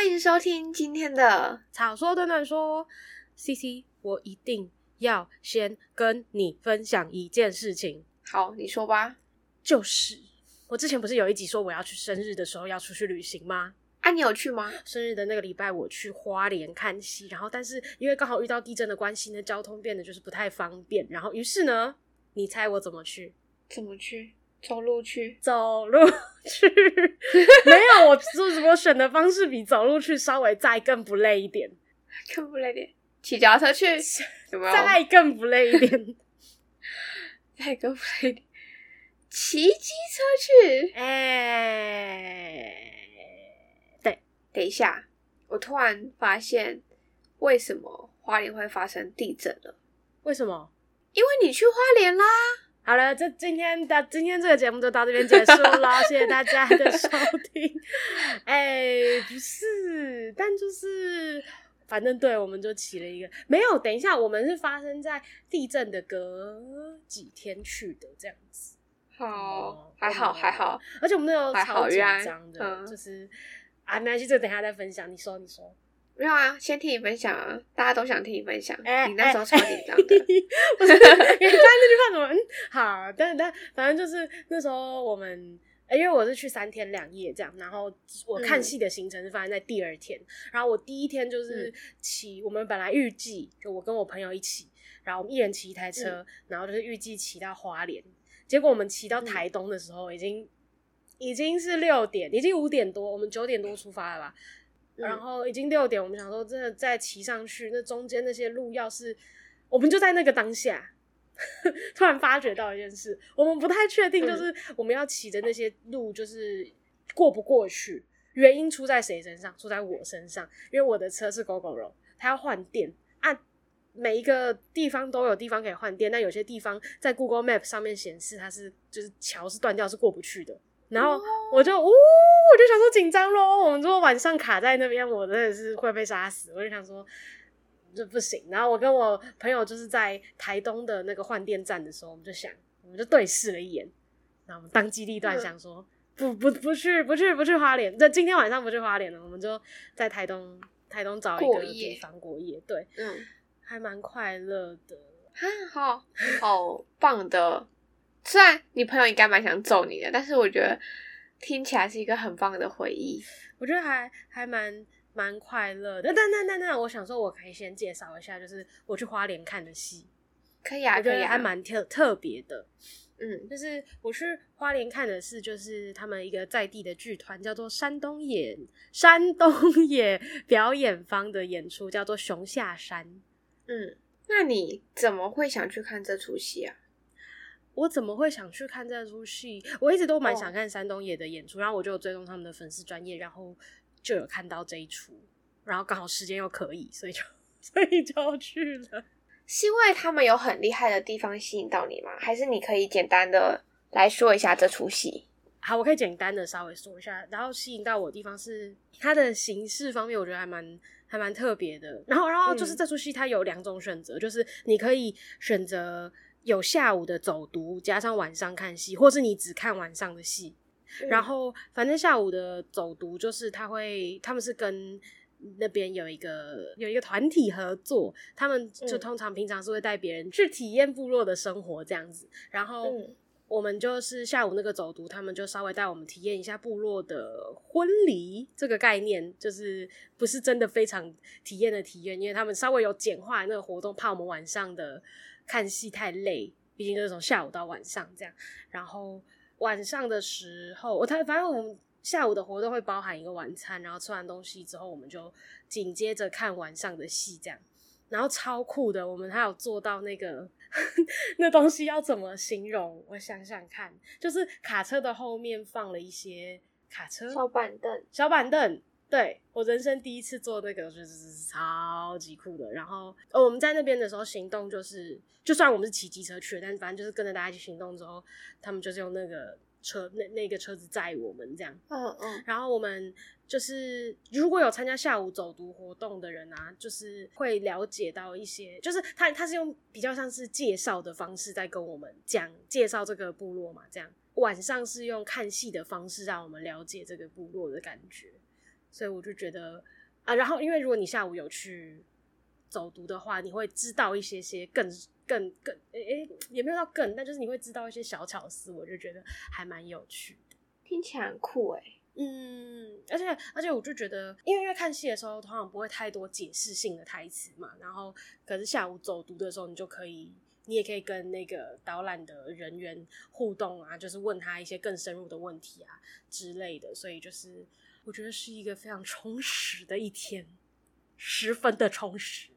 欢迎收听今天的草说短短说。CC，我一定要先跟你分享一件事情。好，你说吧。就是我之前不是有一集说我要去生日的时候要出去旅行吗？啊，你有去吗？生日的那个礼拜我去花莲看戏，然后但是因为刚好遇到地震的关系呢，交通变得就是不太方便。然后于是呢，你猜我怎么去？怎么去？走路去？走路去？没有，我就是我选的方式比走路去稍微再更不累一点，更不累点。骑脚踏车去？有没有？再更不累一点，再更不累一点。骑机车去？哎、欸，对，等一下，我突然发现为什么花莲会发生地震了？为什么？因为你去花莲啦。好了，这今天的今天这个节目就到这边结束了，谢谢大家的收听。哎、欸，不是，但就是反正对，我们就起了一个没有。等一下，我们是发生在地震的隔几天去的，这样子。好，还好还好，而且我们那时候超紧张的，嗯、就是啊，没关系，这个等一下再分享。你说，你说，没有啊，先听你分享啊，大家都想听你分享。哎、欸，你那时候超紧张的，不是？你刚才那句话怎么？嗯，好，但但反正就是那时候我们，欸、因为我是去三天两夜这样，然后我看戏的行程是发生在第二天，嗯、然后我第一天就是骑，我们本来预计就我跟我朋友一起，然后我们一人骑一台车，嗯、然后就是预计骑到花莲。结果我们骑到台东的时候，已经、嗯、已经是六点，已经五点多，我们九点多出发了吧？嗯、然后已经六点，我们想说，真的再骑上去，那中间那些路，要是我们就在那个当下，突然发觉到一件事，我们不太确定，就是我们要骑的那些路，就是过不过去。原因出在谁身上？出在我身上，因为我的车是 Gogoro，它要换电啊。每一个地方都有地方可以换电，但有些地方在 Google Map 上面显示它是就是桥是断掉，是过不去的。然后我就呜、哦，我就想说紧张咯，我们如果晚上卡在那边，我真的是会被杀死。我就想说这不行。然后我跟我朋友就是在台东的那个换电站的时候，我们就想，我们就对视了一眼，然后我们当机立断想说，嗯、不不不去不去不去花莲，这今天晚上不去花莲了，我们就在台东台东找一个地方过夜。对，嗯。还蛮快乐的，哈，好好棒的。虽然你朋友应该蛮想揍你的，但是我觉得听起来是一个很棒的回忆。我觉得还还蛮蛮快乐的。那那那那，我想说，我可以先介绍一下，就是我去花莲看的戏。可以啊，我觉得还蛮特特别的。嗯，就是我去花莲看的是，就是他们一个在地的剧团，叫做山东野山东野表演方的演出，叫做熊下山。嗯，那你怎么会想去看这出戏啊？我怎么会想去看这出戏？我一直都蛮想看山东野的演出，oh. 然后我就有追踪他们的粉丝专业，然后就有看到这一出，然后刚好时间又可以，所以就 所以就去了。是因为他们有很厉害的地方吸引到你吗？还是你可以简单的来说一下这出戏？好，我可以简单的稍微说一下，然后吸引到我的地方是它的形式方面，我觉得还蛮。还蛮特别的，然后，然后就是这出戏它有两种选择，嗯、就是你可以选择有下午的走读，加上晚上看戏，或是你只看晚上的戏。嗯、然后，反正下午的走读就是他会，他们是跟那边有一个有一个团体合作，他们就通常平常是会带别人去体验部落的生活这样子，然后。我们就是下午那个走读，他们就稍微带我们体验一下部落的婚礼这个概念，就是不是真的非常体验的体验，因为他们稍微有简化那个活动，怕我们晚上的看戏太累，毕竟就是从下午到晚上这样。然后晚上的时候，我他反正我们下午的活动会包含一个晚餐，然后吃完东西之后，我们就紧接着看晚上的戏这样。然后超酷的，我们还有做到那个。那东西要怎么形容？我想想看，就是卡车的后面放了一些卡车小板凳，小板凳。对，我人生第一次坐那个，就是超级酷的。然后，呃，我们在那边的时候行动，就是就算我们是骑机车去，但是反正就是跟着大家一起行动之后，他们就是用那个。车那那个车子载我们这样，嗯嗯，然后我们就是如果有参加下午走读活动的人啊，就是会了解到一些，就是他他是用比较像是介绍的方式在跟我们讲介绍这个部落嘛，这样。晚上是用看戏的方式让我们了解这个部落的感觉，所以我就觉得啊，然后因为如果你下午有去走读的话，你会知道一些些更更更诶诶，也没有到更，但就是你会知道一些小巧思，我就觉得还蛮有趣的，听起来很酷诶。嗯，而且而且我就觉得，因为因为看戏的时候通常不会太多解释性的台词嘛，然后可是下午走读的时候，你就可以。你也可以跟那个导览的人员互动啊，就是问他一些更深入的问题啊之类的，所以就是我觉得是一个非常充实的一天，十分的充实。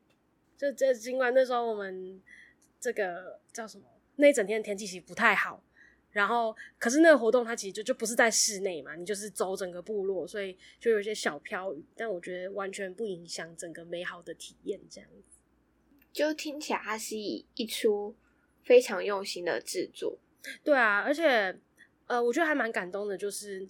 就这尽管那时候我们这个叫什么，那一整天的天气其实不太好，然后可是那个活动它其实就就不是在室内嘛，你就是走整个部落，所以就有一些小飘雨，但我觉得完全不影响整个美好的体验，这样子。就听起来，它是一一出非常用心的制作。对啊，而且呃，我觉得还蛮感动的，就是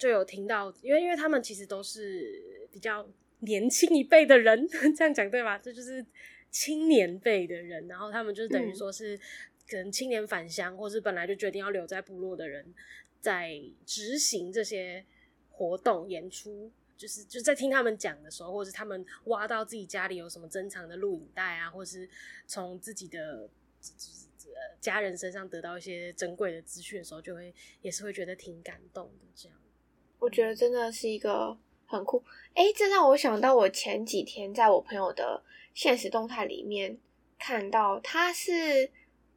就有听到，因为因为他们其实都是比较年轻一辈的人，这样讲对吧？这就是青年辈的人，然后他们就是等于说是可能青年返乡，嗯、或是本来就决定要留在部落的人，在执行这些活动演出。就是就在听他们讲的时候，或者是他们挖到自己家里有什么珍藏的录影带啊，或是从自己的家人身上得到一些珍贵的资讯的时候，就会也是会觉得挺感动的。这样，我觉得真的是一个很酷。哎、欸，这让我想到我前几天在我朋友的现实动态里面看到，他是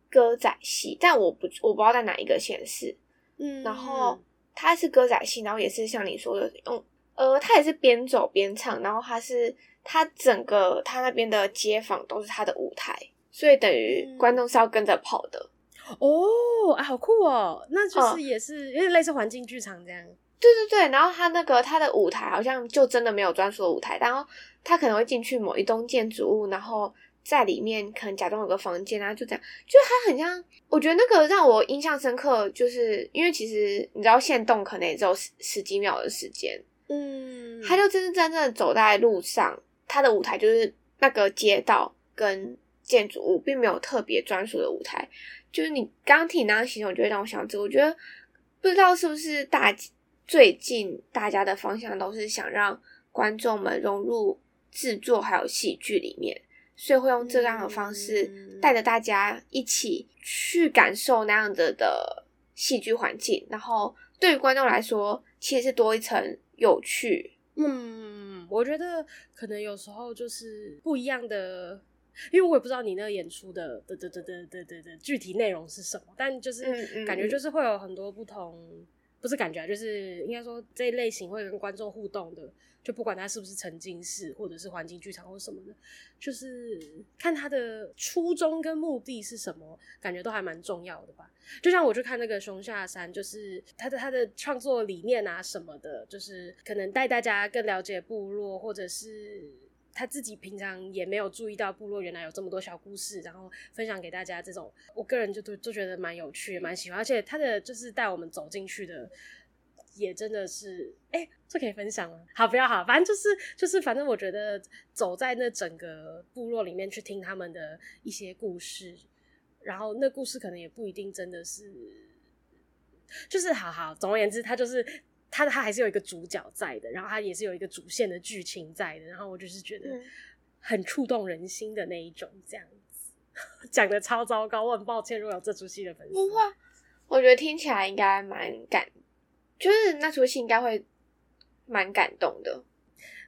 歌仔戏，但我不我不知道在哪一个县市。嗯，然后他是歌仔戏，然后也是像你说的用。呃，他也是边走边唱，然后他是他整个他那边的街坊都是他的舞台，所以等于观众是要跟着跑的。嗯、哦，啊，好酷哦！那就是也是有点类似环境剧场这样。对对对，然后他那个他的舞台好像就真的没有专属的舞台，然后他可能会进去某一栋建筑物，然后在里面可能假装有个房间啊，就这样，就他很像。我觉得那个让我印象深刻，就是因为其实你知道，限动可能也只有十十几秒的时间。嗯，他就真真正正走在路上，他的舞台就是那个街道跟建筑物，并没有特别专属的舞台。就是你刚刚听你那样形容，就会让我想这。我觉得不知道是不是大最近大家的方向都是想让观众们融入制作还有戏剧里面，所以会用这样的方式带着大家一起去感受那样子的戏剧环境。然后对于观众来说，其实是多一层有趣。嗯，我觉得可能有时候就是不一样的。因为我也不知道你那个演出的的的的的的的具体内容是什么，但就是感觉就是会有很多不同，不是感觉，就是应该说这一类型会跟观众互动的。就不管他是不是沉浸式，或者是环境剧场或什么的，就是看他的初衷跟目的是什么，感觉都还蛮重要的吧。就像我去看那个熊下山，就是他的他的创作理念啊什么的，就是可能带大家更了解部落，或者是他自己平常也没有注意到部落原来有这么多小故事，然后分享给大家。这种我个人就都就觉得蛮有趣，蛮喜欢，而且他的就是带我们走进去的。也真的是，哎、这可以分享吗？好，不要好，反正就是就是，反正我觉得走在那整个部落里面去听他们的一些故事，然后那故事可能也不一定真的是，就是好好，总而言之，他就是他他还是有一个主角在的，然后他也是有一个主线的剧情在的，然后我就是觉得很触动人心的那一种，这样子。讲的超糟糕，我很抱歉，如果有这出戏的粉丝，不会，我觉得听起来应该蛮感。就是那出戏应该会蛮感动的，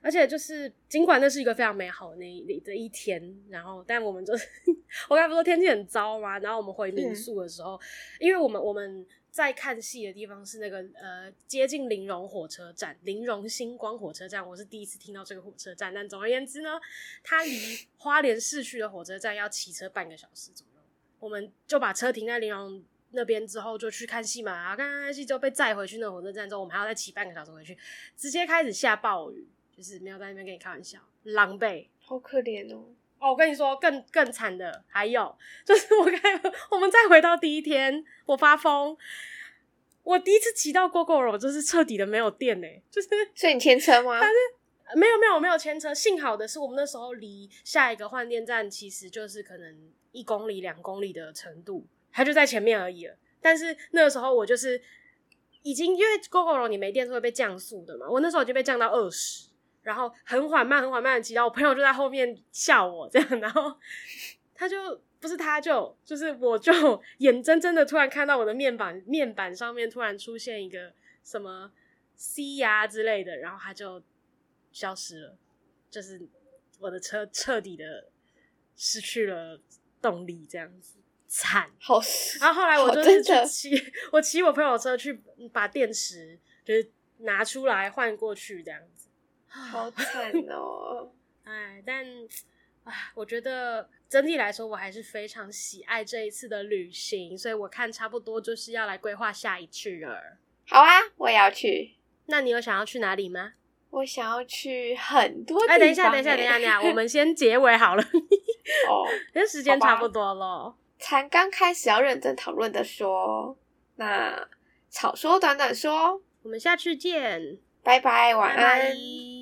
而且就是尽管那是一个非常美好的那一的一天，然后但我们就是 我刚才不说天气很糟嘛，然后我们回民宿的时候，嗯、因为我们我们在看戏的地方是那个呃接近林荣火车站，林荣星光火车站，我是第一次听到这个火车站，但总而言之呢，它离花莲市区的火车站要骑车半个小时左右，我们就把车停在林荣。那边之后就去看戏嘛，然后看看戏之后被载回去那火车站之后，我们还要再骑半个小时回去，直接开始下暴雨，就是没有在那边跟你开玩笑，狼狈，好可怜哦。哦，我跟你说，更更惨的还有，就是我开，我们再回到第一天，我发疯，我第一次骑到 Gogoro 就是彻底的没有电呢，就是所以你牵车吗？但是没有没有我没有牵车，幸好的是我们那时候离下一个换电站其实就是可能一公里两公里的程度。它就在前面而已了，但是那个时候我就是已经因为 Gogoro 你没电是会被降速的嘛，我那时候已经被降到二十，然后很缓慢很缓慢的骑然后，我朋友就在后面笑我这样，然后他就不是他就就是我就眼睁睁的突然看到我的面板面板上面突然出现一个什么 C 呀之类的，然后他就消失了，就是我的车彻底的失去了动力这样子。惨，好，然后后来我就是去骑，我骑我朋友车去把电池就是拿出来换过去这样子，好惨 哦！哎，但啊，我觉得整体来说我还是非常喜爱这一次的旅行，所以我看差不多就是要来规划下一次了。好啊，我也要去。那你有想要去哪里吗？我想要去很多地方。哎，等一下，等一下，等一下，等一下，我们先结尾好了。哦，因为时间差不多了。才刚开始要认真讨论的说，那草说短短说，我们下次见，拜拜，晚安。拜拜。